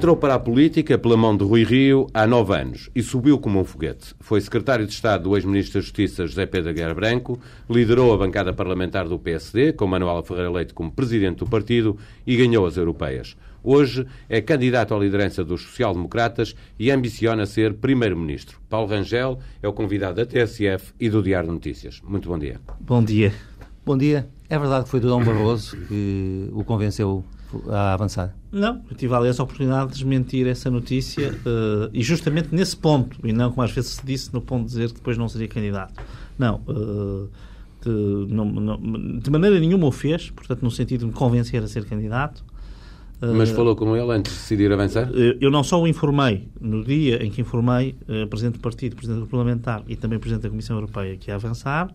Entrou para a política pela mão de Rui Rio há nove anos e subiu como um foguete. Foi secretário de Estado do ex-ministro da Justiça José Pedro Guerra Branco, liderou a bancada parlamentar do PSD, com Manuel Ferreira Leite como presidente do partido e ganhou as europeias. Hoje é candidato à liderança dos social-democratas e ambiciona ser primeiro-ministro. Paulo Rangel é o convidado da TSF e do Diário de Notícias. Muito bom dia. Bom dia. Bom dia. É verdade que foi Dom Barroso que o convenceu a avançar? Não, eu tive aliás a oportunidade de desmentir essa notícia uh, e justamente nesse ponto, e não como às vezes se disse no ponto de dizer que depois não seria candidato. Não, uh, de, não, não, de maneira nenhuma o fez, portanto, no sentido de me convencer a ser candidato. Mas falou com ele antes de decidir avançar? Eu não só o informei, no dia em que informei uh, Presidente do Partido, Presidente do Parlamentar e também Presidente da Comissão Europeia que ia avançar,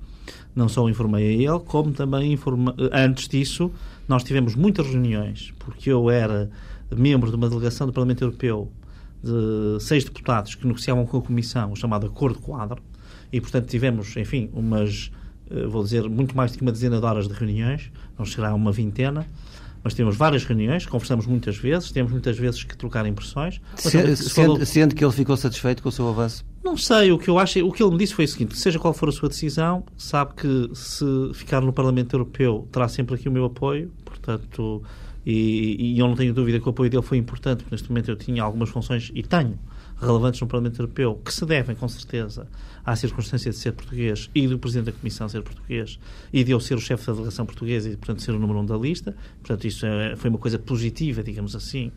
não só o informei a ele, como também informei, antes disso, nós tivemos muitas reuniões, porque eu era membro de uma delegação do Parlamento Europeu de seis deputados que negociavam com a Comissão o chamado Acordo Quadro, e portanto tivemos, enfim, umas, eh, vou dizer, muito mais de uma dezena de horas de reuniões, não chegará a uma vintena, mas temos várias reuniões, conversamos muitas vezes, temos muitas vezes que trocar impressões. Sendo, se falou... sendo, que ele ficou satisfeito com o seu avanço? Não sei, o que eu acho, o que ele me disse foi o seguinte: seja qual for a sua decisão, sabe que se ficar no Parlamento Europeu terá sempre aqui o meu apoio, portanto, e, e eu não tenho dúvida que o apoio dele foi importante, porque neste momento eu tinha algumas funções e tenho relevantes no Parlamento Europeu, que se devem, com certeza, à circunstância de ser português e do Presidente da Comissão ser português e de eu ser o chefe da delegação portuguesa e, portanto, ser o número um da lista. Portanto, isso é, foi uma coisa positiva, digamos assim,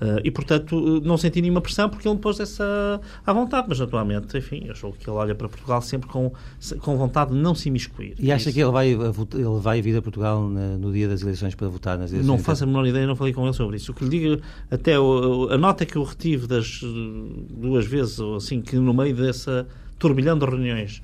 Uh, e, portanto, não senti nenhuma pressão porque ele me pôs essa à vontade. Mas, naturalmente, enfim, eu acho que ele olha para Portugal sempre com, com vontade de não se imiscuir. E acha Isso. que ele vai, ele vai vir a Portugal na, no dia das eleições para votar nas eleições? Não faço a menor ideia, não falei com ele sobre isso. O que lhe digo, até a nota que eu retive das duas vezes, ou assim, que no meio dessa turbilhão de reuniões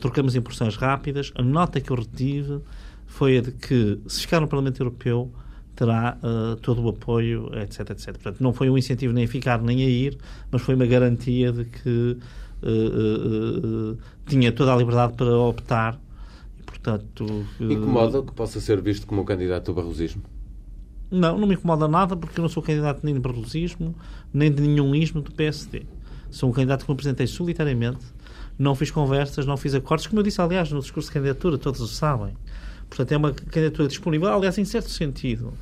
trocamos impressões rápidas, a nota que eu retive foi a de que, se ficar no Parlamento Europeu, terá uh, todo o apoio, etc, etc. Portanto, não foi um incentivo nem a ficar nem a ir, mas foi uma garantia de que uh, uh, tinha toda a liberdade para optar. E, portanto, Incomoda que possa ser visto como um candidato do barrosismo? Não, não me incomoda nada porque eu não sou candidato nem de barrosismo, nem de nenhum ismo do PSD. Sou um candidato que me apresentei solitariamente, não fiz conversas, não fiz acordos, como eu disse, aliás, no discurso de candidatura, todos o sabem. Portanto, é uma candidatura disponível, aliás, em certo sentido.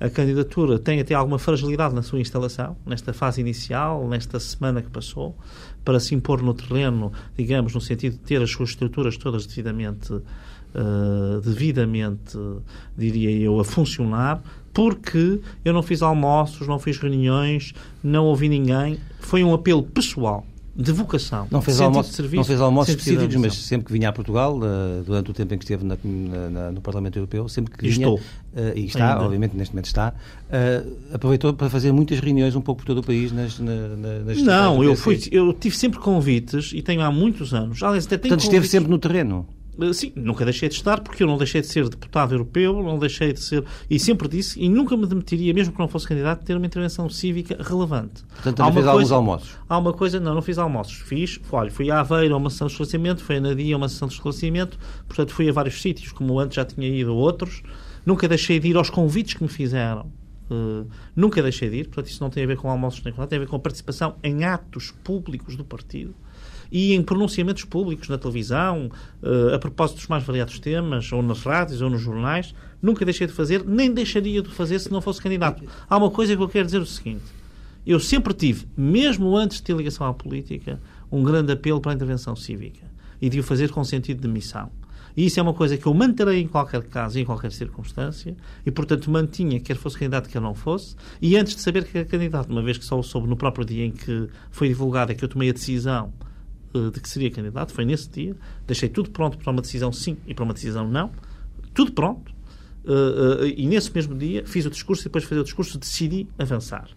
A candidatura tem até alguma fragilidade na sua instalação, nesta fase inicial, nesta semana que passou, para se impor no terreno, digamos, no sentido de ter as suas estruturas todas devidamente, uh, devidamente, diria eu, a funcionar, porque eu não fiz almoços, não fiz reuniões, não ouvi ninguém. Foi um apelo pessoal de vocação, não fez almoços, serviço, não fez almoços específicos, mas sempre que vinha a Portugal, uh, durante o tempo em que esteve na, na, no Parlamento Europeu, sempre que vinha, Estou. Uh, e está, Ainda. obviamente neste momento está, uh, aproveitou para fazer muitas reuniões um pouco por todo o país nas, nas Não, eu, fui, eu tive sempre convites e tenho há muitos anos. Aliás, até tenho Portanto, convites... esteve sempre no terreno. Eh, sim, nunca deixei de estar, porque eu não deixei de ser deputado europeu, não deixei de ser. E sempre disse, e nunca me demitiria, mesmo que não fosse candidato, ter uma intervenção cívica relevante. Portanto, também fez coisa, alguns almoços? Há uma coisa, não, não fiz almoços. Fiz, olha, fui a Aveiro a uma sessão de esclarecimento, fui a Nadia a uma sessão de esclarecimento, portanto, fui a vários sítios, como antes já tinha ido a outros. Nunca deixei de ir aos convites que me fizeram. Uh, nunca deixei de ir, portanto, isso não tem a ver com almoços nem com nada, tem a ver com a participação em atos públicos do partido e em pronunciamentos públicos na televisão, uh, a propósito dos mais variados temas, ou nas rádios, ou nos jornais, nunca deixei de fazer, nem deixaria de fazer se não fosse candidato. Há uma coisa que eu quero dizer o seguinte: eu sempre tive, mesmo antes de ter ligação à política, um grande apelo para a intervenção cívica e de o fazer com sentido de missão. E isso é uma coisa que eu manterei em qualquer caso, em qualquer circunstância, e portanto mantinha, quer fosse candidato, quer não fosse, e antes de saber que era candidato, uma vez que só o soube no próprio dia em que foi divulgado, é que eu tomei a decisão eh, de que seria candidato, foi nesse dia. Deixei tudo pronto para uma decisão sim e para uma decisão não. Tudo pronto. Uh, uh, e nesse mesmo dia fiz o discurso e depois de fazer o discurso decidi avançar.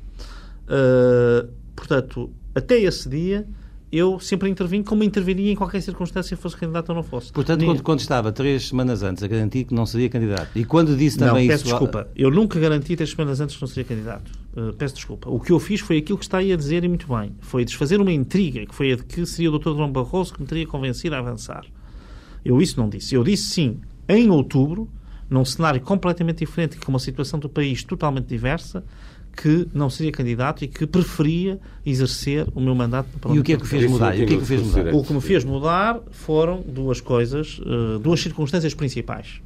Portanto, até esse dia eu sempre intervim como interviria em qualquer circunstância, fosse candidato ou não fosse. Portanto, quando, quando, estava três semanas antes a garantir que não seria candidato, e quando disse também não, peço isso... desculpa, eu nunca garanti três semanas antes que não seria candidato. Uh, peço desculpa. O que eu fiz foi aquilo que está aí a dizer e muito bem. Foi desfazer uma intriga, que foi a de que seria o Dr. João Barroso que me teria convencido a avançar. Eu isso não disse. Eu disse sim, em outubro, num cenário completamente diferente, com uma situação do país totalmente diversa, que não seria candidato e que preferia exercer o meu mandato no Parlamento. E o que é que fez mudar? E o que é que fez mudar? O que me fez mudar foram duas coisas, uh, duas circunstâncias principais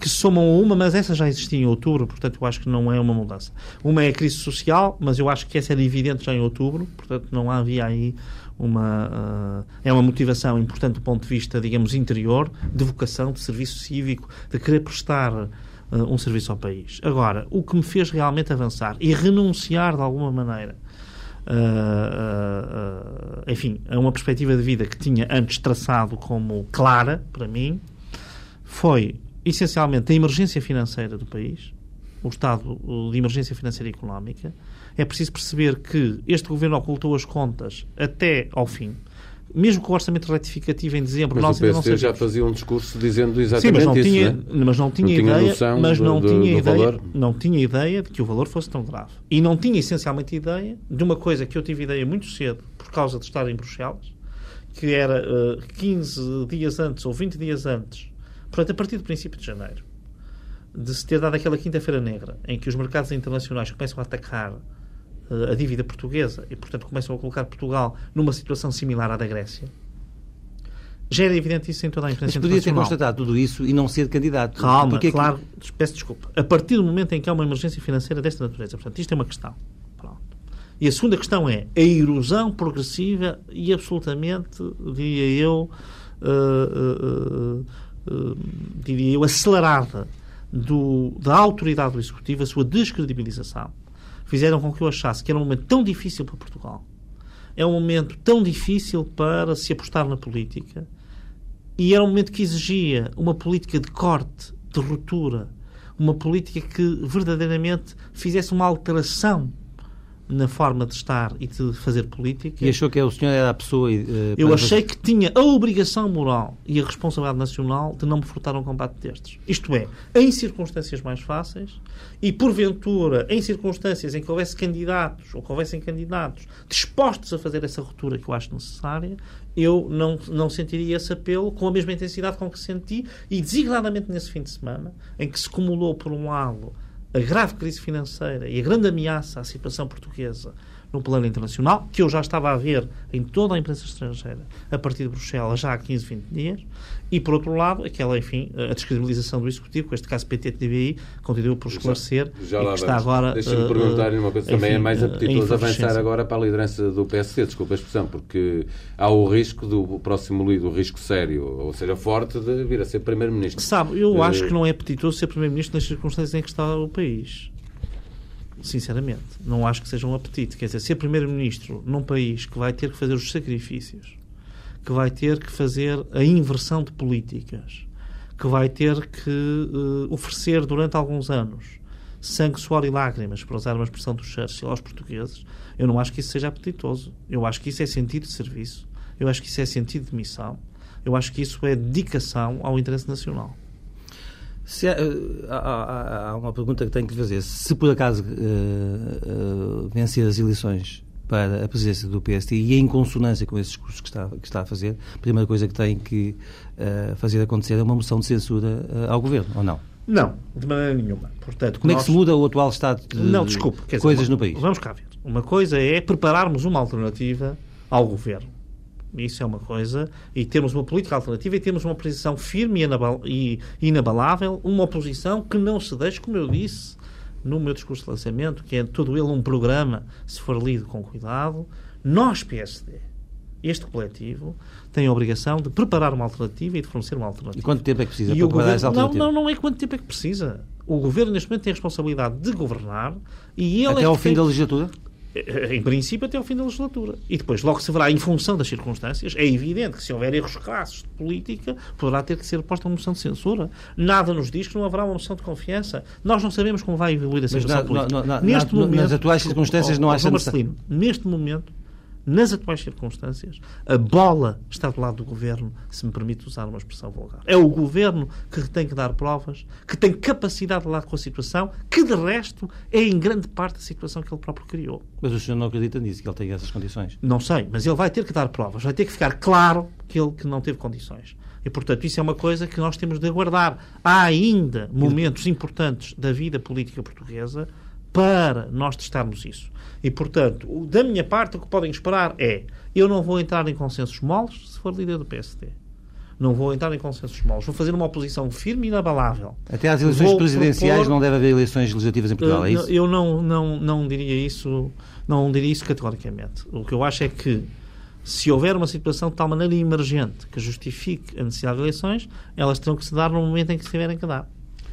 que se somam a uma, mas essa já existia em outubro, portanto eu acho que não é uma mudança. Uma é a crise social, mas eu acho que essa era evidente já em outubro, portanto não havia aí uma. Uh, é uma motivação importante do ponto de vista, digamos, interior, de vocação, de serviço cívico, de querer prestar um serviço ao país. Agora, o que me fez realmente avançar e renunciar de alguma maneira. Uh, enfim, a uma perspectiva de vida que tinha antes traçado como clara para mim, foi essencialmente a emergência financeira do país, o estado de emergência financeira e económica. É preciso perceber que este governo ocultou as contas até ao fim. Mesmo com o orçamento retificativo em dezembro, mas nós o PSD já fazia um discurso dizendo exatamente Sim, mas não isso, tinha, né? mas não tinha, não ideia, noção mas não do, tinha do ideia, valor. não tinha ideia de que o valor fosse tão grave. E não tinha essencialmente ideia de uma coisa que eu tive ideia muito cedo, por causa de estar em Bruxelas, que era uh, 15 dias antes ou 20 dias antes Portanto, a partir do princípio de janeiro, de se ter dado aquela quinta-feira negra, em que os mercados internacionais começam a atacar a dívida portuguesa e, portanto, começam a colocar Portugal numa situação similar à da Grécia, já era evidente isso em toda a imprensa Mas podia ter constatado tudo isso e não ser candidato. Calma, Porque claro, que... peço desculpa. A partir do momento em que há uma emergência financeira desta natureza, portanto, isto é uma questão. Pronto. E a segunda questão é a erosão progressiva e absolutamente, diria eu, uh, uh, eh, diria eu, acelerada do, da autoridade do Executivo, a sua descredibilização, fizeram com que eu achasse que era um momento tão difícil para Portugal, é um momento tão difícil para se apostar na política, e era um momento que exigia uma política de corte, de ruptura, uma política que verdadeiramente fizesse uma alteração na forma de estar e de fazer política. E achou que o senhor era a pessoa. Uh, eu achei que tinha a obrigação moral e a responsabilidade nacional de não me furtar um combate destes. Isto é, em circunstâncias mais fáceis e, porventura, em circunstâncias em que houvesse candidatos ou que houvessem candidatos dispostos a fazer essa ruptura que eu acho necessária, eu não, não sentiria esse apelo com a mesma intensidade com que senti e, designadamente nesse fim de semana, em que se acumulou, por um lado, a grave crise financeira e a grande ameaça à situação portuguesa no plano internacional, que eu já estava a ver em toda a imprensa estrangeira a partir de Bruxelas já há 15, 20 dias, e por outro lado, aquela, enfim, a descredibilização do Executivo, com este caso PT-TBI, continua por esclarecer já, já e que está agora... Deixa-me uh, perguntar-lhe uma coisa, também é mais apetitoso avançar agora para a liderança do PSD, desculpa a expressão, porque há o risco do próximo líder, o risco sério, ou seja, forte, de vir a ser Primeiro-Ministro. Sabe, eu uh, acho que não é apetitoso ser Primeiro-Ministro nas circunstâncias em que está o país sinceramente. Não acho que seja um apetite. Quer dizer, ser primeiro-ministro num país que vai ter que fazer os sacrifícios, que vai ter que fazer a inversão de políticas, que vai ter que uh, oferecer durante alguns anos sangue, suor e lágrimas, para usar uma expressão do Churchill, aos portugueses, eu não acho que isso seja apetitoso. Eu acho que isso é sentido de serviço. Eu acho que isso é sentido de missão. Eu acho que isso é dedicação ao interesse nacional. Se há, há, há, uma pergunta que tenho que fazer. Se por acaso uh, uh, vencer as eleições para a presidência do PST e em consonância com esses discurso que está, que está a fazer, a primeira coisa que tem que uh, fazer acontecer é uma moção de censura ao governo, ou não? Não, de maneira nenhuma. Portanto, Como nós... é que se muda o atual estado de não, desculpe, coisas dizer, no país? Vamos cá ver. Uma coisa é prepararmos uma alternativa ao governo isso é uma coisa. E temos uma política alternativa e temos uma posição firme e inabalável, uma oposição que não se deixe, como eu disse no meu discurso de lançamento, que é todo ele um programa, se for lido com cuidado. Nós, PSD, este coletivo, tem a obrigação de preparar uma alternativa e de fornecer uma alternativa. E quanto tempo é que precisa e para preparar essa alternativa? Não, não, não é quanto tempo é que precisa. O governo, neste momento, tem a responsabilidade de governar e ele Até é ao fim tem... da legislatura? Eh, em princípio, até ao fim da legislatura. E depois, logo se verá, em função das circunstâncias, é evidente que se houver erros crassos de política, poderá ter que ser posta uma moção de censura. Nada nos diz que não haverá uma moção de confiança. Nós não sabemos como vai evoluir a situação política. Na, na, neste momento, nas atuais circunstâncias, não há Marcelino, Neste momento, nas atuais circunstâncias, a bola está do lado do governo, se me permite usar uma expressão vulgar. É o governo que tem que dar provas, que tem capacidade de lidar com a situação, que de resto é em grande parte a situação que ele próprio criou. Mas o senhor não acredita nisso, que ele tem essas condições? Não sei, mas ele vai ter que dar provas, vai ter que ficar claro que ele que não teve condições. E, portanto, isso é uma coisa que nós temos de aguardar. Há ainda momentos importantes da vida política portuguesa para nós testarmos isso. E, portanto, da minha parte, o que podem esperar é eu não vou entrar em consensos moles se for líder do PSD. Não vou entrar em consensos moles. Vou fazer uma oposição firme e inabalável. Até às eleições vou presidenciais propor... não deve haver eleições legislativas em Portugal, é isso? Eu não, não, não diria isso, não diria isso categoricamente. O que eu acho é que se houver uma situação de tal maneira emergente que justifique a necessidade de eleições, elas terão que se dar no momento em que se tiverem que dar.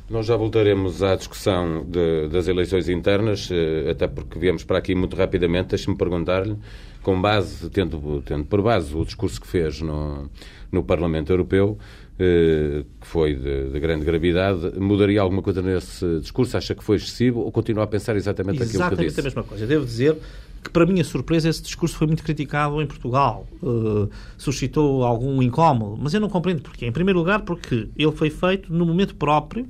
Nós já voltaremos à discussão de, das eleições internas, eh, até porque viemos para aqui muito rapidamente. Deixe-me perguntar-lhe, com base, tendo, tendo por base o discurso que fez no, no Parlamento Europeu, eh, que foi de, de, grande gravidade, mudaria alguma coisa nesse discurso? Acha que foi excessivo ou continua a pensar exatamente, exatamente aquilo que disse? Exatamente a mesma coisa. Devo dizer que, para minha surpresa, esse discurso foi muito criticado em Portugal. Uh, suscitou algum incómodo, mas eu não compreendo porquê. Em primeiro lugar, porque ele foi feito no momento próprio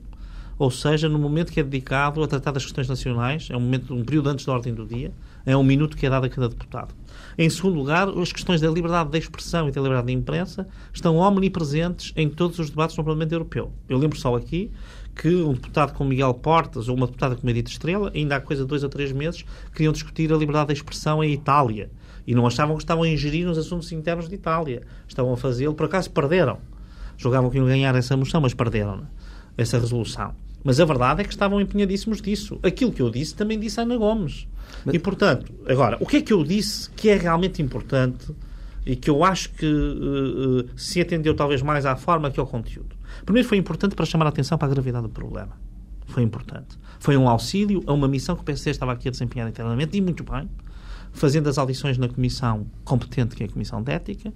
ou seja, no momento que é dedicado a tratar das questões nacionais, é um, momento, um período antes da ordem do dia, é um minuto que é dado a cada deputado. Em segundo lugar, as questões da liberdade de expressão e da liberdade de imprensa estão omnipresentes em todos os debates no Parlamento Europeu. Eu lembro só aqui que um deputado como Miguel Portas ou uma deputada como Edith Estrela, ainda há coisa de dois ou três meses, queriam discutir a liberdade de expressão em Itália. E não achavam que estavam a ingerir nos assuntos internos de Itália. Estavam a fazê-lo, por acaso perderam. Julgavam que iam ganhar essa moção, mas perderam essa resolução. Mas a verdade é que estavam empenhadíssimos disso. Aquilo que eu disse também disse a Ana Gomes. Mas... E, portanto, agora, o que é que eu disse que é realmente importante e que eu acho que uh, se atendeu talvez mais à forma que ao conteúdo? Primeiro, foi importante para chamar a atenção para a gravidade do problema. Foi importante. Foi um auxílio a uma missão que o PSD estava aqui a desempenhar internamente, e muito bem, fazendo as audições na comissão competente, que é a Comissão de Ética,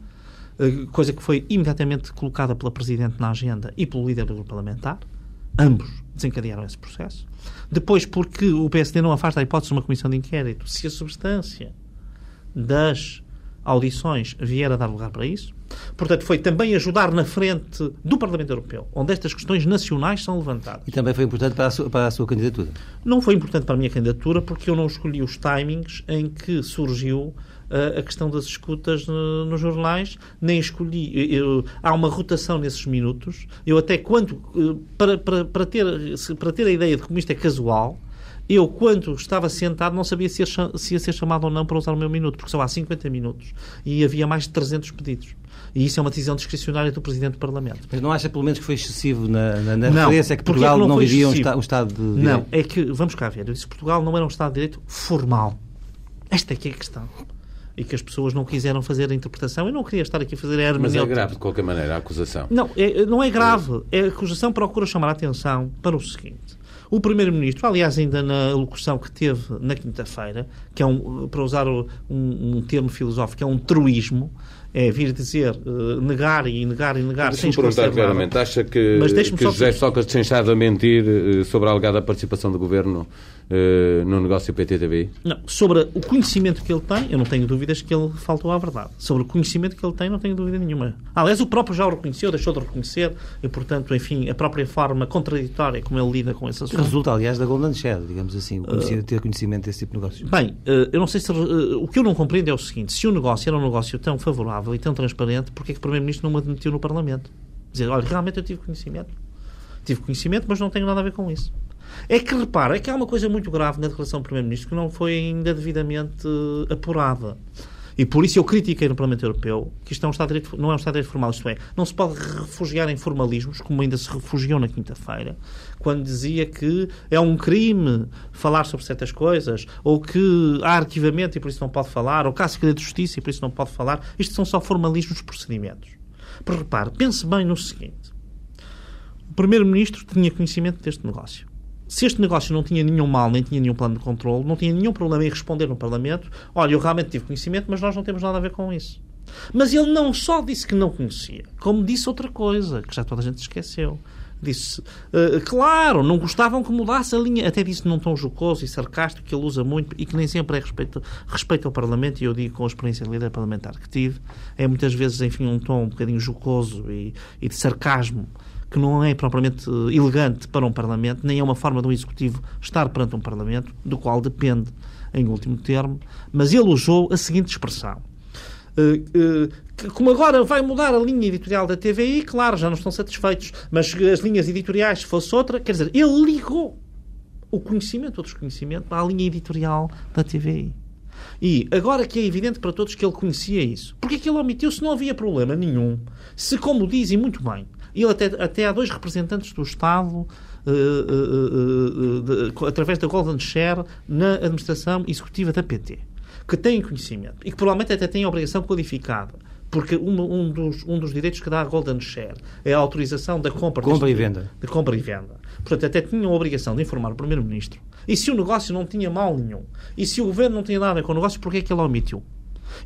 eh, coisa que foi imediatamente colocada pela Presidente na agenda e pelo líder do grupo parlamentar. Ambos desencadearam esse processo. Depois, porque o PSD não afasta a hipótese de uma comissão de inquérito, se a substância das audições vier a dar lugar para isso. Portanto, foi também ajudar na frente do Parlamento Europeu, onde estas questões nacionais são levantadas. E também foi importante para a sua, para a sua candidatura? Não foi importante para a minha candidatura porque eu não escolhi os timings em que surgiu a questão das escutas nos jornais, nem escolhi. Eu, há uma rotação nesses minutos. Eu até quando. Eh, para, para, para, ter, para ter a ideia de como isto é casual, eu, quando estava sentado, não sabia se ia, se ia ser chamado ou não para usar o meu minuto, porque só há 50 minutos e havia mais de 300 pedidos. E isso é uma decisão discricionária do Presidente do Parlamento. Mas não acha, pelo menos, que foi excessivo na, na, na não, referência que Portugal não, não vivia um, esta, um, Estado de Direito? Não, é que, vamos cá ver, eu disse que Portugal não era um Estado de Direito formal. Esta é que é a questão e que as pessoas não quiseram fazer a interpretação. Eu não queria estar aqui a fazer a hermenêutica. Mas é grave, de qualquer maneira, a acusação. Não, é, não é grave. É, a acusação procura chamar a atenção para o seguinte. O Primeiro-Ministro, aliás, ainda na locução que teve na quinta-feira, que é um, para usar um, um termo filosófico, é um truísmo, é vir dizer, uh, negar e negar e negar sem perguntar claramente, acha que, que José Sócrates tem estado a mentir uh, sobre a alegada participação do Governo uh, no negócio PTTV? Não, sobre o conhecimento que ele tem, eu não tenho dúvidas que ele faltou à verdade. Sobre o conhecimento que ele tem, não tenho dúvida nenhuma. Aliás, o próprio já o reconheceu, deixou de reconhecer, e portanto, enfim, a própria forma contraditória como ele lida com esse assunto. Resulta, aliás, da Golden Share, digamos assim, conhecimento, ter conhecimento desse tipo de negócio. Bem, eu não sei se. o que eu não compreendo é o seguinte: se o negócio era um negócio tão favorável, e tão transparente, porque é que o Primeiro-Ministro não me admitiu no Parlamento? Dizer, olha, realmente eu tive conhecimento. Tive conhecimento, mas não tenho nada a ver com isso. É que repara, é que há uma coisa muito grave na declaração do Primeiro-Ministro que não foi ainda devidamente uh, apurada. E por isso eu critiquei no Parlamento Europeu que isto é um Estado de Direito, não é um Estado de Direito formal, isto é, não se pode refugiar em formalismos, como ainda se refugiou na quinta-feira, quando dizia que é um crime falar sobre certas coisas, ou que há arquivamento e por isso não pode falar, ou que há segredo de justiça e por isso não pode falar. Isto são só formalismos procedimentos. Porque repare, pense bem no seguinte: o Primeiro-Ministro tinha conhecimento deste negócio se este negócio não tinha nenhum mal, nem tinha nenhum plano de controle, não tinha nenhum problema em responder no Parlamento, olha, eu realmente tive conhecimento, mas nós não temos nada a ver com isso. Mas ele não só disse que não conhecia, como disse outra coisa, que já toda a gente esqueceu. Disse, uh, claro, não gostavam que mudasse a linha, até disse num tom jocoso e sarcástico, que ele usa muito e que nem sempre é respeito, respeito ao Parlamento, e eu digo com a experiência de líder parlamentar que tive, é muitas vezes, enfim, um tom um bocadinho jocoso e, e de sarcasmo que não é propriamente eh, elegante para um Parlamento, nem é uma forma do Executivo estar perante um Parlamento, do qual depende, em último termo, mas ele usou a seguinte expressão. Uh, uh, como agora vai mudar a linha editorial da TVI, claro, já não estão satisfeitos, mas as linhas editoriais, se fosse outra, quer dizer, ele ligou o conhecimento ou desconhecimento à linha editorial da TVI. E agora que é evidente para todos que ele conhecia isso, porque é que ele omitiu se não havia problema nenhum? Se, como dizem muito bem, ele até, até há dois representantes do Estado uh, uh, uh, de, através da Golden Share na administração executiva da PT, que têm conhecimento e que provavelmente até têm a obrigação codificada porque um, um, dos, um dos direitos que dá a Golden Share é a autorização da compra, compra e venda. De compra e venda. Portanto, até tinham a obrigação de informar o Primeiro-Ministro. E se o negócio não tinha mal nenhum? E se o Governo não tinha nada a ver com o negócio, porquê é que ele omitiu?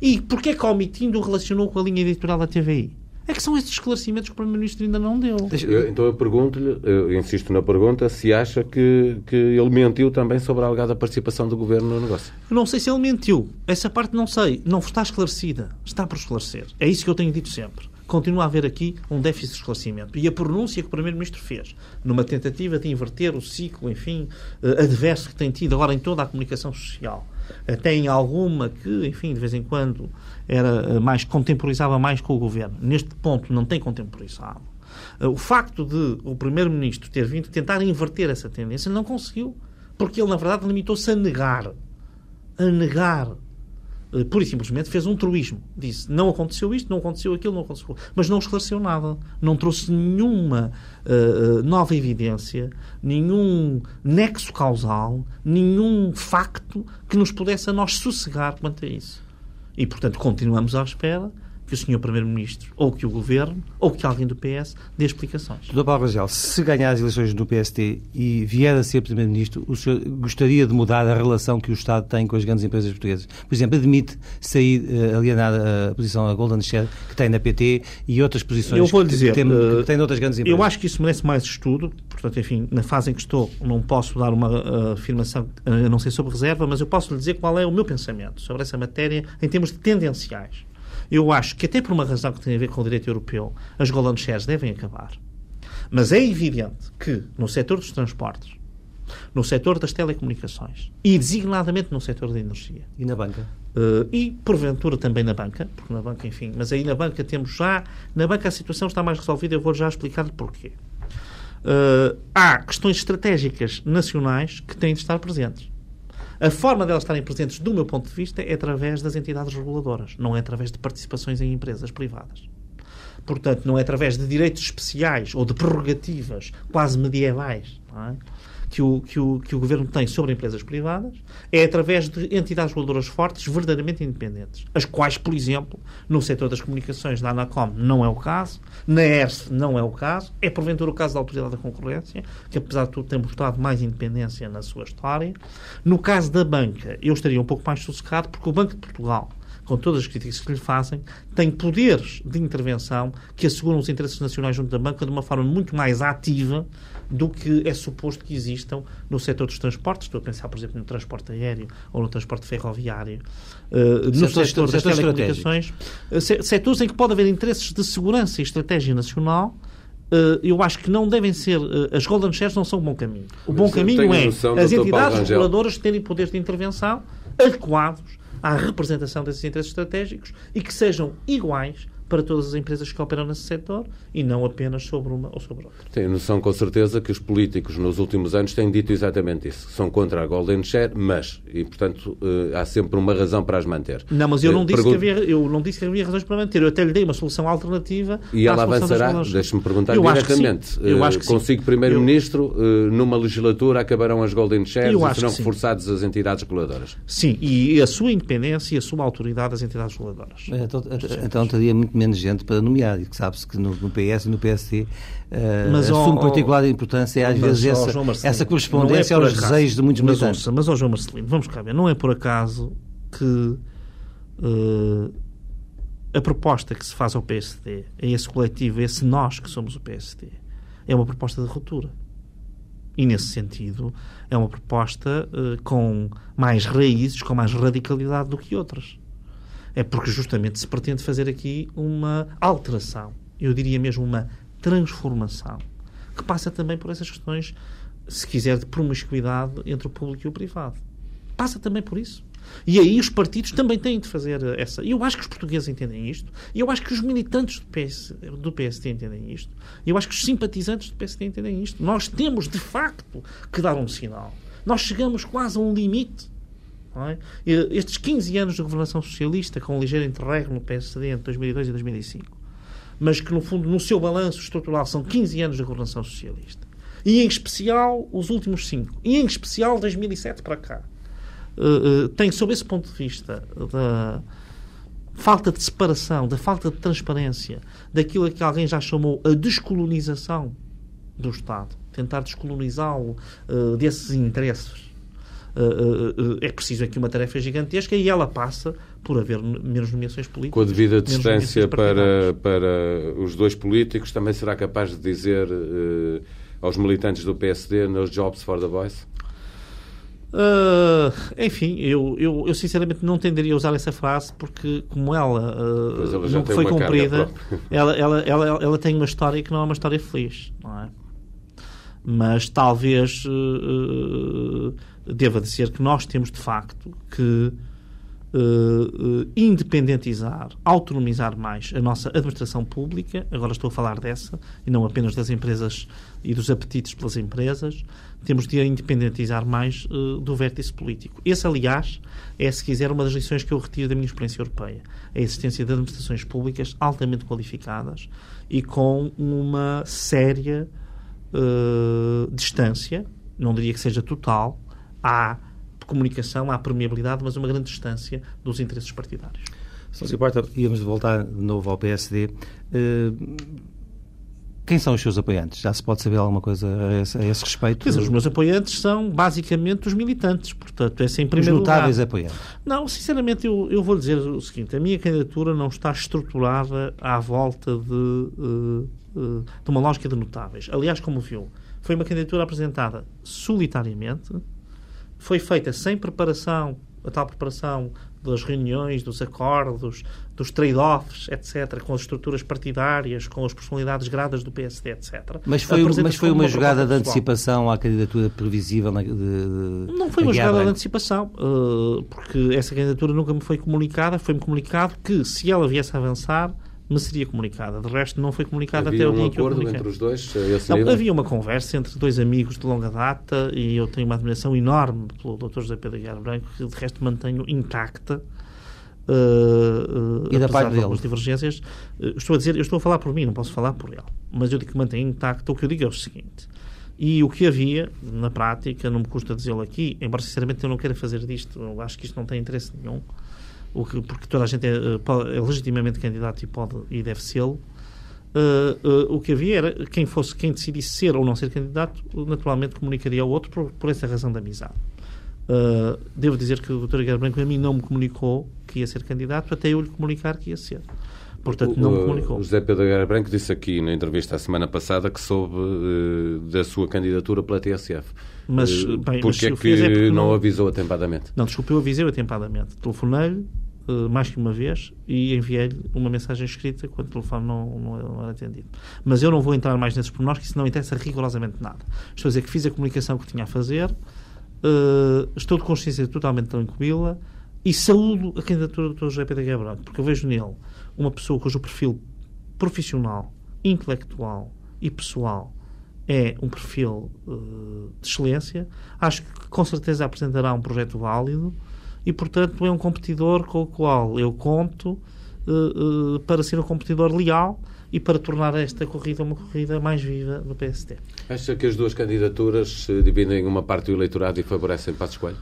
E porquê é que omitindo relacionou com a linha editorial da TVI? É que são esses esclarecimentos que o Primeiro-Ministro ainda não deu. Eu, então eu pergunto-lhe, eu insisto na pergunta, se acha que, que ele mentiu também sobre a alegada participação do Governo no negócio. Eu não sei se ele mentiu. Essa parte não sei. Não está esclarecida. Está por esclarecer. É isso que eu tenho dito sempre. Continua a haver aqui um déficit de esclarecimento. E a pronúncia que o Primeiro-Ministro fez, numa tentativa de inverter o ciclo, enfim, eh, adverso que tem tido agora em toda a comunicação social, até em alguma que, enfim, de vez em quando era eh, mais contemporizava mais com o governo. Neste ponto não tem contemporizado. Eh, o facto de o primeiro-ministro ter vindo tentar inverter essa tendência não conseguiu, porque ele na verdade limitou-se a negar, a negar eh, pura e simplesmente fez um truísmo. Disse, não aconteceu isto, não aconteceu aquilo, não aconteceu... Mas não esclareceu nada. Não trouxe nenhuma uh, nova evidência, nenhum nexo causal, nenhum facto que nos pudesse a nós sossegar quanto a isso. E, portanto, continuamos à espera que o Sr. Primeiro-Ministro, ou que o Governo, ou que alguém do PS dê explicações. Dr. Paulo Rangel, se ganhar as eleições do PST e vier a ser Primeiro-Ministro, o senhor gostaria de mudar a relação que o Estado tem com as grandes empresas portuguesas? Por exemplo, admite sair, uh, alienar a posição, a Golden Share, que tem na PT e outras posições eu vou dizer, que, tem, uh, que tem outras grandes empresas? Eu acho que isso merece mais estudo. Portanto, enfim, na fase em que estou, não posso dar uma uh, afirmação, a não ser sobre reserva, mas eu posso lhe dizer qual é o meu pensamento sobre essa matéria em termos de tendenciais. Eu acho que, até por uma razão que tem a ver com o direito europeu, as golden shares devem acabar. Mas é evidente que, no setor dos transportes, no setor das telecomunicações e, designadamente, no setor da energia. E na banca? Uh, e, porventura, também na banca, porque na banca, enfim, mas aí na banca temos já. Na banca a situação está mais resolvida, eu vou já explicar-lhe porquê. Uh, há questões estratégicas nacionais que têm de estar presentes. A forma delas estarem presentes, do meu ponto de vista, é através das entidades reguladoras, não é através de participações em empresas privadas. Portanto, não é através de direitos especiais ou de prerrogativas quase medievais. Não é? Que o, que, o, que o governo tem sobre empresas privadas é através de entidades reguladoras fortes, verdadeiramente independentes. As quais, por exemplo, no setor das comunicações da Anacom não é o caso, na ERS não é o caso, é porventura o caso da Autoridade da Concorrência, que apesar de tudo tem mostrado mais independência na sua história. No caso da banca, eu estaria um pouco mais sossegado, porque o Banco de Portugal com todas as críticas que lhe fazem, tem poderes de intervenção que asseguram os interesses nacionais junto da banca de uma forma muito mais ativa do que é suposto que existam no setor dos transportes. Estou a pensar, por exemplo, no transporte aéreo ou no transporte ferroviário, uh, no setor das telecomunicações, uh, setores em que pode haver interesses de segurança e estratégia nacional. Uh, eu acho que não devem ser. As Golden Shares não são o bom caminho. O bom caminho é as entidades reguladoras terem poderes de intervenção adequados à representação desses interesses estratégicos e que sejam iguais para todas as empresas que operam nesse setor e não apenas sobre uma ou sobre outra. Tenho noção com certeza que os políticos nos últimos anos têm dito exatamente isso. São contra a Golden Share, mas, e portanto uh, há sempre uma razão para as manter. Não, mas eu não, disse Pergunto... que havia, eu não disse que havia razões para manter. Eu até lhe dei uma solução alternativa. E ela avançará? Deixe-me perguntar eu diretamente. Eu acho que consigo Primeiro-Ministro, eu... numa legislatura acabarão as Golden Shares e serão reforçadas as entidades reguladoras? Sim, e a sua independência e a sua autoridade das entidades reguladoras. Então, então teria muito menos gente para nomear, e que sabe-se que no, no, PS e no PSD uh, mas, assume oh, particular importância às vezes essa, essa correspondência é aos acaso, desejos de muitos mas, militantes. Mas, ó João Marcelino, vamos cá ver, não é por acaso que uh, a proposta que se faz ao PSD, a esse coletivo, a esse nós que somos o PSD, é uma proposta de ruptura. E, nesse sentido, é uma proposta uh, com mais raízes, com mais radicalidade do que outras é porque justamente se pretende fazer aqui uma alteração, eu diria mesmo uma transformação, que passa também por essas questões, se quiser, de promiscuidade entre o público e o privado. Passa também por isso. E aí os partidos também têm de fazer essa. Eu acho que os portugueses entendem isto. E eu acho que os militantes do, PS, do PSD entendem isto. E eu acho que os simpatizantes do PSD entendem isto. Nós temos, de facto, que dar um sinal Nós chegamos quase a um limite. É? Estes 15 anos de governação socialista, com um ligeiro interregno no PSD entre 2002 e 2005, mas que, no fundo, no seu balanço estrutural são 15 anos de governação socialista. E, em especial, os últimos 5. E, em especial, 2007 para cá. Uh, uh, tem, sob esse ponto de vista, da falta de separação, da falta de transparência, daquilo que alguém já chamou a descolonização do Estado, tentar descolonizá-lo uh, desses interesses. Uh, uh, é preciso aqui uma tarefa gigantesca e ela passa por haver menos nomeações políticas. Com a devida distância para, para os dois políticos, também será capaz de dizer aos militantes do PSD nos Jobs for the Voice? Uh, enfim, eu, eu, eu, sinceramente não tenderia a usar essa frase porque, como ela, uh, ela não foi cumprida, ela, ela, ela, ela tem uma história que não é uma história feliz, não é? Mas talvez uh, deva dizer que nós temos de facto que uh, independentizar, autonomizar mais a nossa administração pública, agora estou a falar dessa, e não apenas das empresas e dos apetites pelas empresas, temos de independentizar mais uh, do vértice político. Esse, aliás, é, se quiser, uma das lições que eu retiro da minha experiência europeia. A existência de administrações públicas altamente qualificadas e com uma séria uh, distância, não diria que seja total, à comunicação, à permeabilidade, mas uma grande distância dos interesses partidários. Se importa, íamos voltar de novo ao PSD. Uh, quem são os seus apoiantes? Já se pode saber alguma coisa a esse, a esse respeito? Dizer, os meus apoiantes são basicamente os militantes, portanto, é sempre Os notáveis lugar. apoiantes. Não, sinceramente, eu, eu vou dizer o seguinte: a minha candidatura não está estruturada à volta de, uh, uh, de uma lógica de notáveis. Aliás, como viu, foi uma candidatura apresentada solitariamente, foi feita sem preparação, a tal preparação das reuniões, dos acordos, dos trade-offs, etc., com as estruturas partidárias, com as personalidades gradas do PSD, etc. Mas foi, mas foi uma, uma jogada de antecipação à candidatura previsível? De, de, não foi uma jogada de antecipação, uh, porque essa candidatura nunca me foi comunicada. Foi-me comunicado que, se ela viesse a avançar, me seria comunicada. De resto, não foi comunicada havia até o dia um que eu comuniquei. entre os dois? Não, havia uma conversa entre dois amigos de longa data e eu tenho uma admiração enorme pelo Dr. José Pedro Guiar Branco, que de resto mantenho intacta. Uh, uh, e da parte de algumas divergências, uh, estou a dizer, eu estou a falar por mim, não posso falar por ele, mas eu digo que mantenho intacta. O que eu digo é o seguinte: e o que havia, na prática, não me custa dizê-lo aqui, embora sinceramente eu não queira fazer disto, eu acho que isto não tem interesse nenhum, o que, porque toda a gente é, é legitimamente candidato e pode e deve ser Uh, uh, o que havia era quem fosse quem decidisse ser ou não ser candidato, naturalmente comunicaria ao outro por, por essa razão da amizade. Uh, devo dizer que o Dr. Guilherme Branco a mim não me comunicou que ia ser candidato, até eu lhe comunicar que ia ser. Portanto, não me comunicou. O José Pedro Guerra Branco disse aqui na entrevista a semana passada que soube da sua candidatura pela TSF. Mas, bem, porque mas é que não, não avisou atempadamente? Não, desculpe, eu avisei atempadamente. Telefonei-lhe uh, mais que uma vez e enviei-lhe uma mensagem escrita quando o telefone não, não, não, era atendido. Mas eu não vou entrar mais nesses pormenores, que isso não interessa rigorosamente nada. Estou a dizer que fiz a comunicação que tinha a fazer, uh, estou de consciência totalmente tranquila e saúdo a candidatura do Dr. José Pedro Gabriel, porque eu vejo nele uma pessoa cujo perfil profissional, intelectual e pessoal é um perfil uh, de excelência. Acho que com certeza apresentará um projeto válido e, portanto, é um competidor com o qual eu conto uh, uh, para ser um competidor leal e para tornar esta corrida uma corrida mais viva no PSD. Acha que as duas candidaturas se dividem uma parte do eleitorado e favorecem Passos Coelho?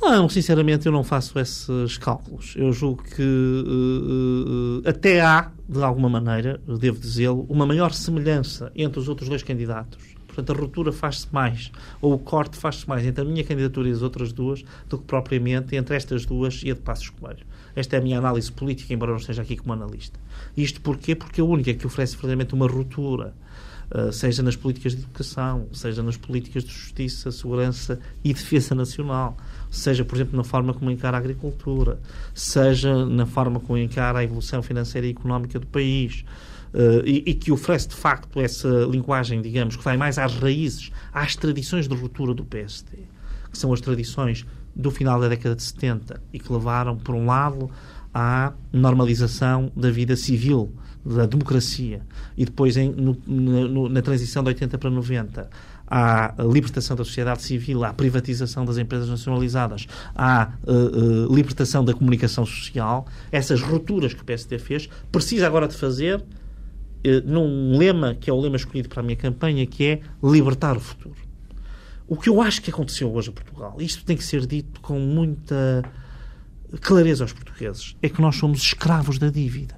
Não, sinceramente eu não faço esses cálculos. Eu julgo que uh, até há, de alguma maneira, devo dizê-lo, uma maior semelhança entre os outros dois candidatos Portanto, a ruptura faz-se mais, ou o corte faz-se mais entre a minha candidatura e as outras duas do que propriamente entre estas duas e a de Passos Coelho. Esta é a minha análise política, embora não esteja aqui como analista. Isto porquê? Porque a única que oferece verdadeiramente uma ruptura, uh, seja nas políticas de educação, seja nas políticas de justiça, segurança e defesa nacional, seja, por exemplo, na forma como encara a agricultura, seja na forma como encara a evolução financeira e económica do país, uh, e, e, que oferece de facto essa linguagem, digamos, que vai mais às raízes, às tradições de ruptura do PSD, que são as tradições do final da década de 70 e que levaram, por um lado, à normalização da vida civil, da democracia, e depois em, no, no, na transição de 80 para 90 à libertação da sociedade civil, à privatização das empresas nacionalizadas, à uh, uh, libertação da comunicação social, essas rupturas que o PSD fez, precisa agora de fazer num lema que é o lema escolhido para a minha campanha, que é libertar o futuro. O que eu acho que aconteceu hoje a Portugal, isto tem que ser dito com muita clareza aos portugueses, é que nós somos escravos da dívida.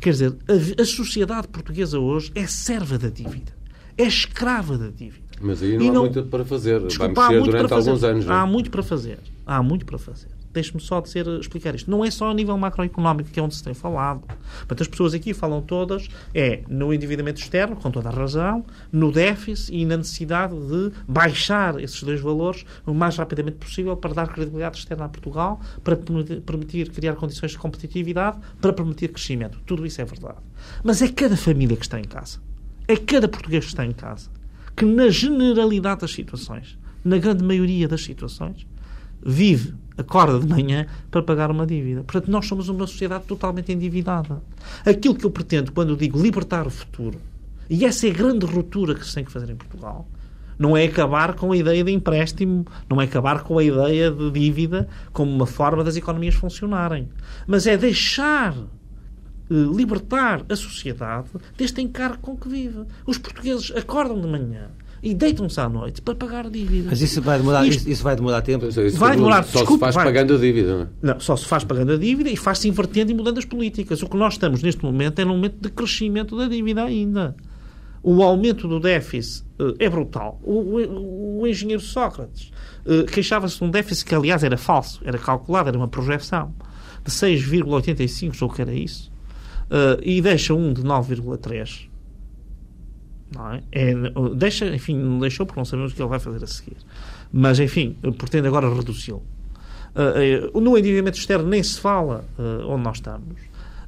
Quer dizer, a, a sociedade portuguesa hoje é serva da dívida. É escrava da dívida. Mas aí não e há não... muito para fazer. Desculpa, Vai mexer durante alguns anos. É? Há muito para fazer. Há muito para fazer. Deixe-me só dizer, explicar isto. Não é só a nível macroeconómico que é onde se tem falado. Portanto, as pessoas aqui falam todas é no endividamento externo, com toda a razão, no déficit e na necessidade de baixar esses dois valores o mais rapidamente possível para dar credibilidade externa a Portugal, para permitir criar condições de competitividade, para permitir crescimento. Tudo isso é verdade. Mas é cada família que está em casa. É cada português que está em casa que, na generalidade das situações, na grande maioria das situações, vive, acorda de manhã para pagar uma dívida. Portanto, nós somos uma sociedade totalmente endividada. Aquilo que eu pretendo quando eu digo libertar o futuro, e essa é a grande ruptura que se tem que fazer em Portugal, não é acabar com a ideia de empréstimo, não é acabar com a ideia de dívida como uma forma das economias funcionarem, mas é deixar eh, libertar a sociedade deste encargo com que vive. Os portugueses acordam de manhã e deitam-se à noite para pagar dívidas. Mas isso vai demorar, Isto, isso vai demorar tempo? Isso vai demorar, só desculpa, se faz vai. pagando a dívida. Não, é? não, só se faz pagando a dívida e faz-se invertendo e mudando as políticas. O que nós estamos neste momento é num momento de crescimento da dívida ainda. O aumento do déficit uh, é brutal. O, o, o engenheiro Sócrates uh, queixava-se de um déficit que, aliás, era falso, era calculado, era uma projeção de 6,85, ou que era isso, uh, e deixa um de 9,3 não é? é? deixa, enfim, não deixou porque não sabemos o que ele vai fazer a seguir. Mas, enfim, pretende agora reduzi-lo. Uh, uh, no endividamento externo nem se fala uh, onde nós estamos.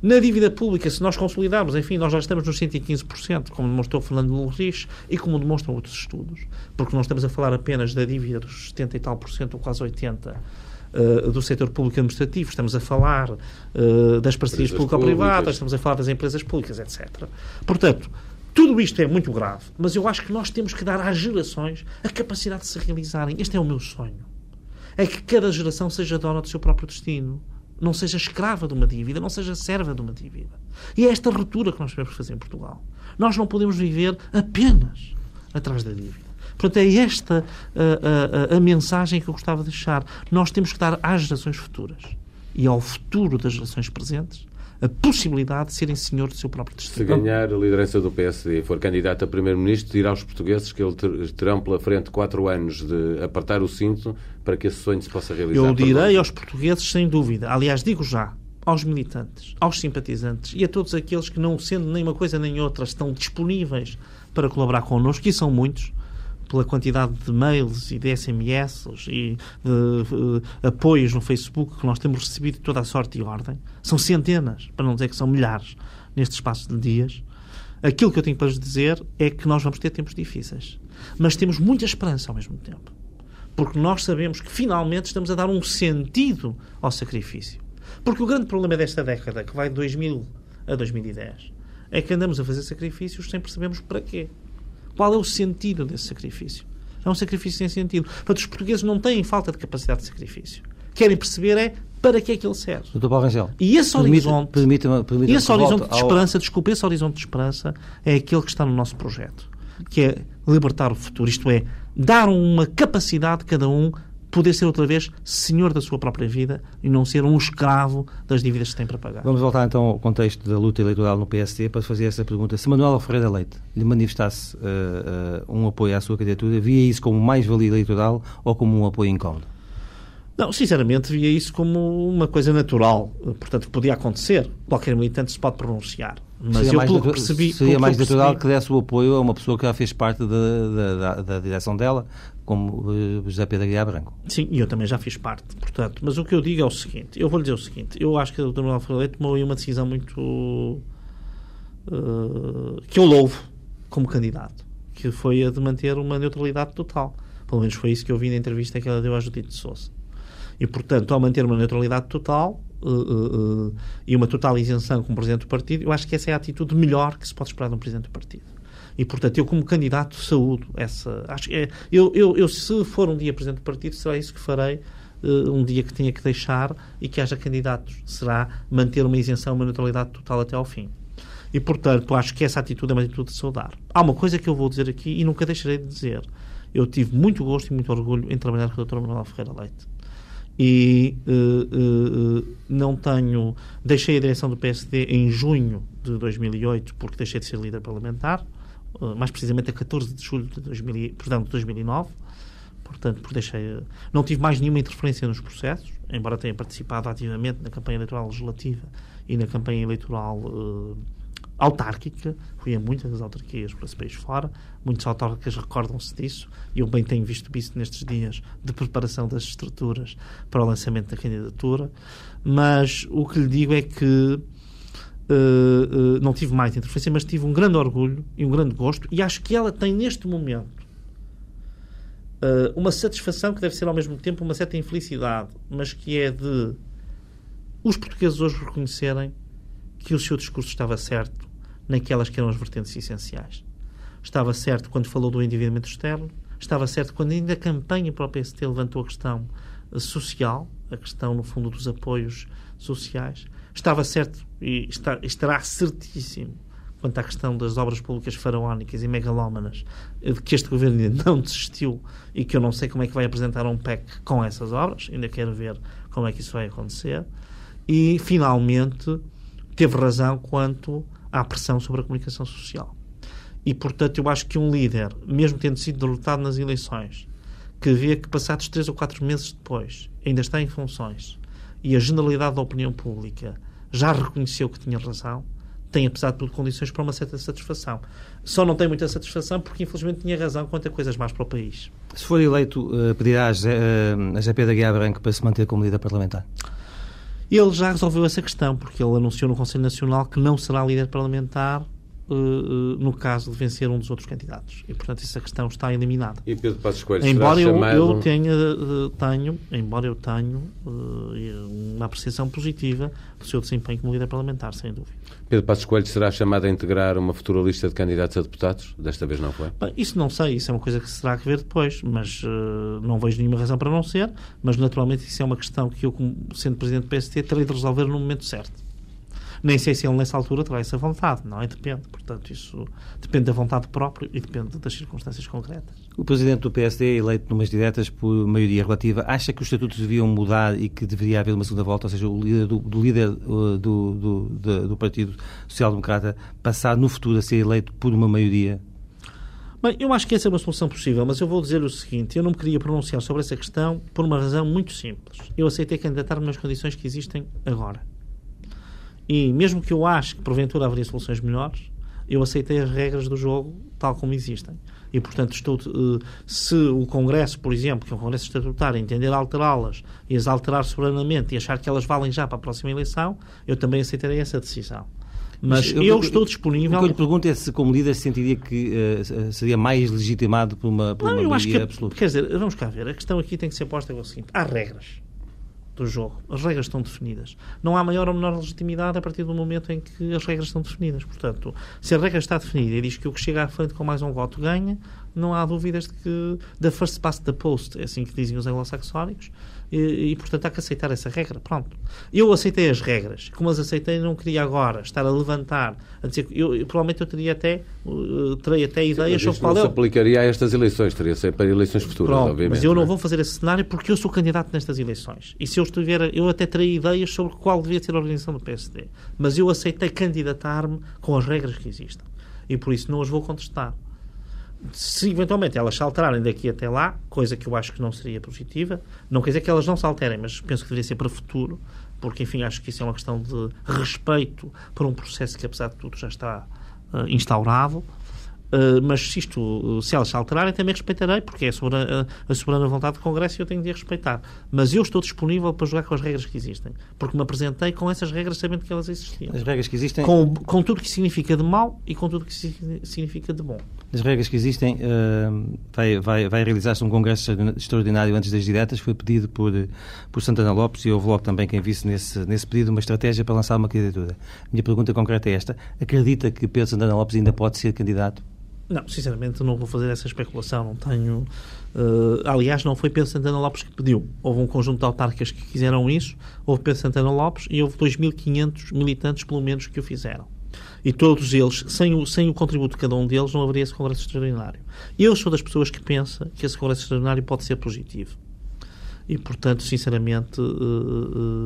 Na dívida pública, se nós consolidarmos, enfim, nós já estamos nos 115%, como demonstrou Fernando Lurris e como demonstram outros estudos, porque não estamos a falar apenas da dívida dos 70 e tal por cento, ou quase 80%, uh, do setor público administrativo, estamos a falar das parcerias público-privadas, estamos a falar das empresas públicas, etc. Portanto, tudo isto é muito grave, mas eu acho que nós temos que dar às gerações a capacidade de se realizarem. Este é o meu sonho. É que cada geração seja dona do seu próprio destino. Não seja escrava de uma dívida, não seja serva de uma dívida. E é esta ruptura que nós devemos fazer em Portugal. Nós não podemos viver apenas atrás da dívida. Portanto, é esta a, a, a, a mensagem que eu gostava de deixar. Nós temos que dar às gerações futuras e ao futuro das gerações presentes a possibilidade de serem senhor do seu próprio destino. Se ganhar a liderança do PSD e for candidato a primeiro-ministro, dirá aos portugueses que ele terão pela frente quatro anos de apertar o cinto para que esse sonho se possa realizar. Eu direi aos portugueses, sem dúvida. Aliás, digo já, aos militantes, aos simpatizantes e a todos aqueles que, não sendo nem uma coisa nem outra, estão disponíveis para colaborar connosco, e são muitos, pela quantidade de mails e de SMS e de, uh, apoios no Facebook que nós temos recebido de toda a sorte e ordem. São centenas, para não dizer que são milhares, neste espaço de dias. Aquilo que eu tenho para lhes dizer é que nós vamos ter tempos difíceis. Mas temos muita esperança ao mesmo tempo. Porque nós sabemos que finalmente estamos a dar um sentido ao sacrifício. Porque o grande problema desta década, que vai de 2000 a 2010, é que andamos a fazer sacrifícios sem percebermos para quê. Qual é o sentido desse sacrifício? É um sacrifício sem sentido. Portanto, os portugueses não têm falta de capacidade de sacrifício. Querem perceber é para que é que ele serve. Doutor Paulo Rangel, e esse horizonte, permite, permite, permite esse horizonte de esperança, ao... desculpe, esse horizonte de esperança é aquele que está no nosso projeto, que é libertar o futuro, isto é, dar uma capacidade a cada um poder ser outra vez senhor da sua própria vida e não ser um escravo das dívidas que tem para pagar. Vamos voltar então ao contexto da luta eleitoral no PSD para fazer essa pergunta. Se Manuel Ferreira Leite lhe manifestasse uh, uh, um apoio à sua candidatura, via isso como mais-valia eleitoral ou como um apoio incómodo? Não, sinceramente, via isso como uma coisa natural. Portanto, que podia acontecer. Qualquer militante se pode pronunciar. Mas seria eu, pelo que percebi... Seria mais natural que desse o apoio a uma pessoa que já fez parte da, da, da, da direção dela, como uh, José Pedro Aguiar Branco. Sim, e eu também já fiz parte, portanto. Mas o que eu digo é o seguinte, eu vou lhe dizer o seguinte, eu acho que o Dr. Manuel tomou uma decisão muito... Uh, que eu louvo como candidato, que foi a de manter uma neutralidade total. Pelo menos foi isso que eu vi na entrevista que ela deu à Judite de Sousa. E, portanto, ao manter uma neutralidade total uh, uh, e uma total isenção como Presidente do Partido, eu acho que essa é a atitude melhor que se pode esperar de um Presidente do Partido. E, portanto, eu, como candidato, saúdo essa. Acho, é, eu, eu, eu, se for um dia presidente do partido, será isso que farei. Uh, um dia que tinha que deixar e que haja candidatos. Será manter uma isenção, uma neutralidade total até ao fim. E, portanto, acho que essa atitude é uma atitude de saudar. Há uma coisa que eu vou dizer aqui e nunca deixarei de dizer. Eu tive muito gosto e muito orgulho em trabalhar com o Dr. Manuel Ferreira Leite. E uh, uh, não tenho. Deixei a direção do PSD em junho de 2008, porque deixei de ser líder parlamentar eh, mais precisamente a 14 de julho de, 2000, portanto, 2009. Portanto, porque deixei, não tive mais nenhuma interferência nos processos, embora tenha participado ativamente na campanha eleitoral legislativa e na campanha eleitoral uh, autárquica. Fui a muitas das autarquias para esse país fora. Muitos autárquicas recordam-se disso. E eu bem tenho visto isso nestes dias de preparação das estruturas para o lançamento da candidatura. Mas o que lhe digo é que Uh, uh, não tive mais interferência, mas tive um grande orgulho e um grande gosto, e acho que ela tem neste momento uh, uma satisfação que deve ser ao mesmo tempo uma certa infelicidade, mas que é de os portugueses hoje reconhecerem que o seu discurso estava certo naquelas que eram as vertentes essenciais. Estava certo quando falou do endividamento externo, estava certo quando ainda a campanha para o PST levantou a questão social, a questão, no fundo, dos apoios sociais, estava certo e está, estará certíssimo quanto à questão das obras públicas faraónicas e megalómanas, de que este governo ainda não desistiu e que eu não sei como é que vai apresentar um PEC com essas obras, ainda quero ver como é que isso vai acontecer. E, finalmente, teve razão quanto à pressão sobre a comunicação social. E, portanto, eu acho que um líder, mesmo tendo sido derrotado nas eleições, que vê que passados três ou quatro meses depois ainda está em funções e a generalidade da opinião pública já reconheceu que tinha razão, tem, apesar de tudo, condições para uma certa satisfação. Só não tem muita satisfação porque, infelizmente, tinha razão quanto a coisas mais para o país. Se for eleito, uh, pedirá a, uh, a GP da Guiá Branco para se manter como líder parlamentar? Ele já resolveu essa questão, porque ele anunciou no Conselho Nacional que não será líder parlamentar no caso de vencer um dos outros candidatos. E, portanto, essa questão está eliminada. E Pedro Passos Coelho embora eu, chamado... eu tenha, uh, tenho, embora eu tenho uh, uma apreciação positiva do seu desempenho como líder parlamentar, sem dúvida. Pedro Passos Coelho será chamado a integrar uma futura lista de candidatos a deputados? Desta vez não foi? Bem, isso não sei, isso é uma coisa que será que ver depois, mas não vejo nenhuma razão para não ser, mas naturalmente isso é uma questão que eu, como sendo Presidente do PST, terei de resolver no momento certo. Nem sei se ele nessa altura terá essa vontade, não é? Depende. Portanto, isso depende da vontade própria e depende das circunstâncias concretas. O Presidente do PSD, eleito numas diretas por maioria relativa, acha que os estatutos deviam mudar e que deveria haver uma segunda volta, ou seja, o líder do, do líder uh, do, do, do, do Partido Social Democrata passar no futuro a ser eleito por uma maioria Bem, eu acho que essa é uma solução possível, mas eu vou dizer o seguinte: eu não me queria pronunciar sobre essa questão por uma razão muito simples. Eu aceitei candidatar-me nas condições que existem agora. E mesmo que eu ache que porventura haveria soluções melhores, eu aceitei as regras do jogo tal como existem. E, portanto, estou, eh, se o Congresso, por exemplo, que é um Congresso estatutário, entender alterá-las e as alterar soberanamente e achar que elas valem já para a próxima eleição, eu também aceitarei essa decisão. Mas, Mas eu, eu, estou disponível. O que eu lhe pergunto é se, como líder, sentiria que uh, seria mais legitimado por uma, por não, uma eu acho que, absoluta. Quer dizer, vamos cá ver. A questão aqui tem que ser posta é o seguinte: há regras do jogo. As regras estão definidas. Não há maior ou menor legitimidade a partir do momento em que as regras estão definidas. Portanto, se a regra está definida e diz que o que chega à frente com mais um voto ganha, não há dúvidas de que the first past the post, é assim que dizem os anglo-saxónicos, e, e, portanto há que aceitar essa regra. Pronto. Eu aceitei as regras. Como as aceitei, não queria agora estar a levantar, a dizer eu, eu provavelmente eu teria até, uh, terei até ideias sobre qual não é. se aplicaria a estas eleições, teria ser para eleições futuras, Pronto, obviamente. Mas eu não, não é? vou fazer esse cenário porque eu sou candidato nestas eleições. E se eu estiver, eu até terei ideias sobre qual devia ser a organização do PSD. Mas eu aceitei candidatar-me com as regras que existem. E por isso não as vou contestar se eventualmente elas se alterarem daqui até lá, coisa que eu acho que não seria positiva, não quer dizer que elas não se alterem, mas penso que deveria ser para o futuro, porque, enfim, acho que isso é uma questão de respeito por um processo que, apesar de tudo, já está uh, instaurado Uh, mas se isto, se elas se alterarem, também respeitarei, porque é a soberana, a soberana vontade do Congresso e eu tenho de respeitar. Mas eu estou disponível para jogar com as regras que existem, porque me apresentei com essas regras sabendo que elas existiam. As regras que existem. Com, com tudo que significa de mal e com tudo que significa de bom. As regras que existem, uh, vai, vai, vai realizar-se um congresso extraordinário antes das diretas, foi pedido por, por Santana Lopes e houve logo também quem visse nesse, nesse pedido uma estratégia para lançar uma candidatura. Minha pergunta concreta é esta: acredita que Pedro Santana Lopes ainda pode ser candidato? Não, sinceramente não vou fazer essa especulação, não tenho... Uh, aliás, não foi Pedro Santana Lopes que pediu. Houve um conjunto de autarcas que quiseram isso, houve Pedro Santana Lopes e houve 2.500 militantes, pelo menos, que o fizeram. E todos eles, sem o, sem o contributo de cada um deles, não haveria esse Congresso Extraordinário. Eu sou das pessoas que pensa que esse Congresso Extraordinário pode ser positivo. E, portanto, sinceramente, uh,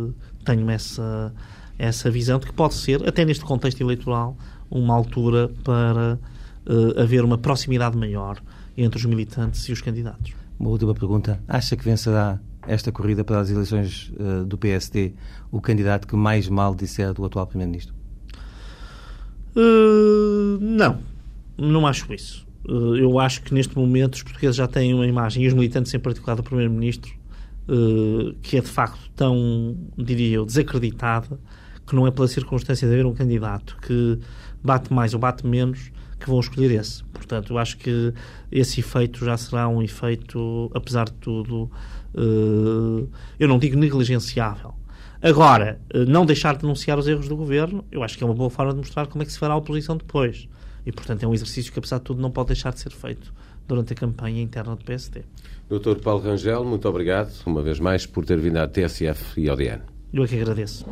uh, tenho essa, essa visão de que pode ser, até neste contexto eleitoral, uma altura para uh, haver uma proximidade maior entre os militantes e os candidatos. Uma última pergunta. Acha que vencerá esta corrida para as eleições uh, do PSD o candidato que mais mal disser do atual Primeiro-Ministro? Uh, não, não acho isso. Uh, eu acho que neste momento os portugueses já têm uma imagem, e os militantes em particular do Primeiro-Ministro, que é de facto tão, diria eu, desacreditada, que não é pela circunstância de haver um candidato que bate mais ou bate menos, que vão escolher esse. Portanto, eu acho que esse efeito já será um efeito, apesar de tudo, uh, eu não digo negligenciável. Agora, uh, não deixar de denunciar os erros do governo, eu acho que é uma boa forma de mostrar como é que se fará a oposição depois. E, portanto, é um exercício que, apesar de tudo, não pode deixar de ser feito durante a campanha interna do PSD. Dr. Paulo Rangel, muito obrigado, uma vez mais, por ter vindo à TSF e ao DN. Eu é que agradeço.